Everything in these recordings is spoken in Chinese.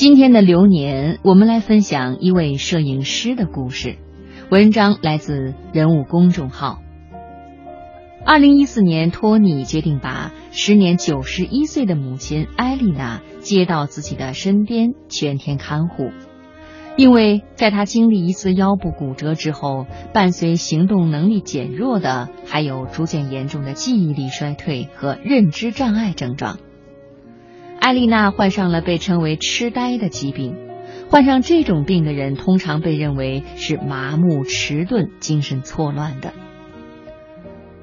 今天的流年，我们来分享一位摄影师的故事。文章来自人物公众号。二零一四年，托尼决定把时年九十一岁的母亲艾丽娜接到自己的身边，全天看护。因为在他经历一次腰部骨折之后，伴随行动能力减弱的，还有逐渐严重的记忆力衰退和认知障碍症状。艾丽娜患上了被称为痴呆的疾病。患上这种病的人，通常被认为是麻木、迟钝、精神错乱的。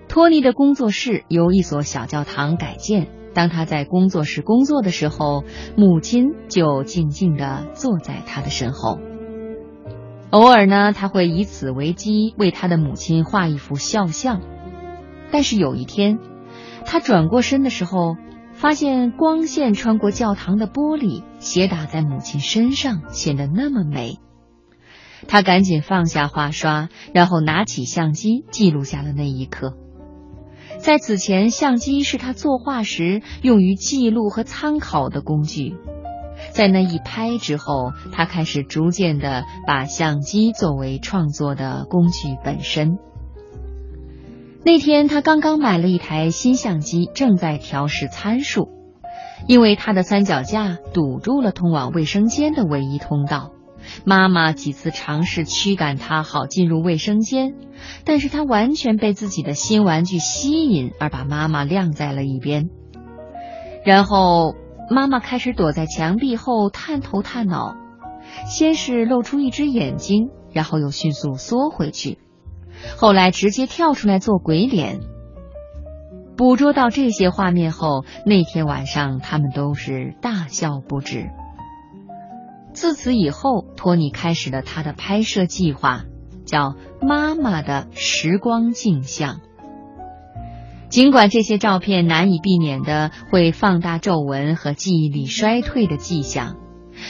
托尼的工作室由一所小教堂改建。当他在工作室工作的时候，母亲就静静地坐在他的身后。偶尔呢，他会以此为机，为他的母亲画一幅肖像。但是有一天，他转过身的时候。发现光线穿过教堂的玻璃，斜打在母亲身上，显得那么美。他赶紧放下画刷，然后拿起相机记录下了那一刻。在此前，相机是他作画时用于记录和参考的工具。在那一拍之后，他开始逐渐的把相机作为创作的工具本身。那天他刚刚买了一台新相机，正在调试参数，因为他的三脚架堵住了通往卫生间的唯一通道。妈妈几次尝试驱赶他，好进入卫生间，但是他完全被自己的新玩具吸引，而把妈妈晾在了一边。然后妈妈开始躲在墙壁后探头探脑，先是露出一只眼睛，然后又迅速缩回去。后来直接跳出来做鬼脸。捕捉到这些画面后，那天晚上他们都是大笑不止。自此以后，托尼开始了他的拍摄计划，叫《妈妈的时光镜像》。尽管这些照片难以避免的会放大皱纹和记忆力衰退的迹象，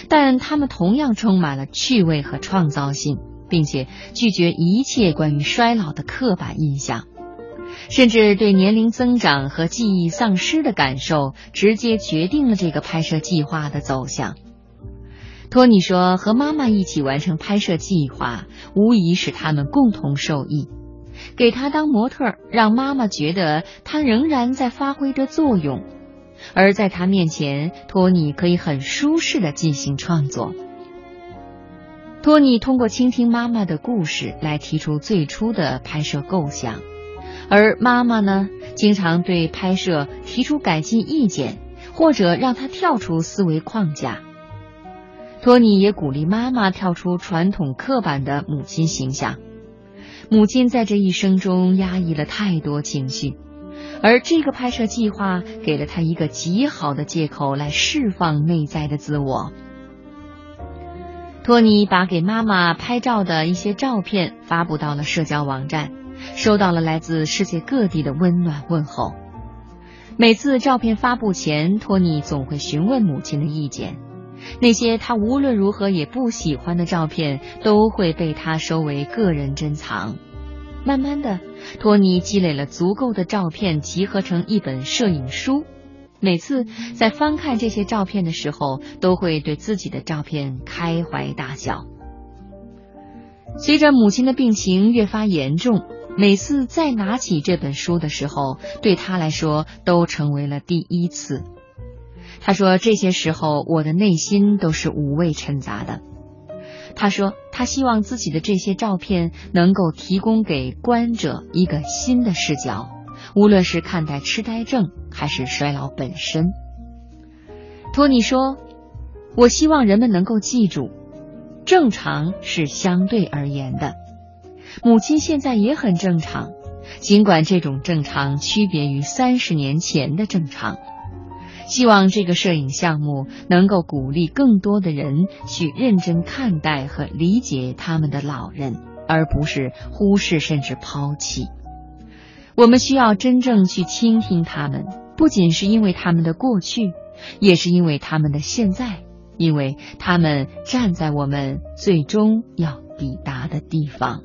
但它们同样充满了趣味和创造性。并且拒绝一切关于衰老的刻板印象，甚至对年龄增长和记忆丧失的感受直接决定了这个拍摄计划的走向。托尼说：“和妈妈一起完成拍摄计划，无疑使他们共同受益。给他当模特，让妈妈觉得他仍然在发挥着作用，而在他面前，托尼可以很舒适的进行创作。”托尼通过倾听妈妈的故事来提出最初的拍摄构想，而妈妈呢，经常对拍摄提出改进意见，或者让他跳出思维框架。托尼也鼓励妈妈跳出传统刻板的母亲形象。母亲在这一生中压抑了太多情绪，而这个拍摄计划给了他一个极好的借口来释放内在的自我。托尼把给妈妈拍照的一些照片发布到了社交网站，收到了来自世界各地的温暖问候。每次照片发布前，托尼总会询问母亲的意见。那些他无论如何也不喜欢的照片，都会被他收为个人珍藏。慢慢的，托尼积累了足够的照片，集合成一本摄影书。每次在翻看这些照片的时候，都会对自己的照片开怀大笑。随着母亲的病情越发严重，每次再拿起这本书的时候，对他来说都成为了第一次。他说：“这些时候，我的内心都是五味陈杂的。”他说：“他希望自己的这些照片能够提供给观者一个新的视角。”无论是看待痴呆症还是衰老本身，托尼说：“我希望人们能够记住，正常是相对而言的。母亲现在也很正常，尽管这种正常区别于三十年前的正常。希望这个摄影项目能够鼓励更多的人去认真看待和理解他们的老人，而不是忽视甚至抛弃。”我们需要真正去倾听他们，不仅是因为他们的过去，也是因为他们的现在，因为他们站在我们最终要抵达的地方。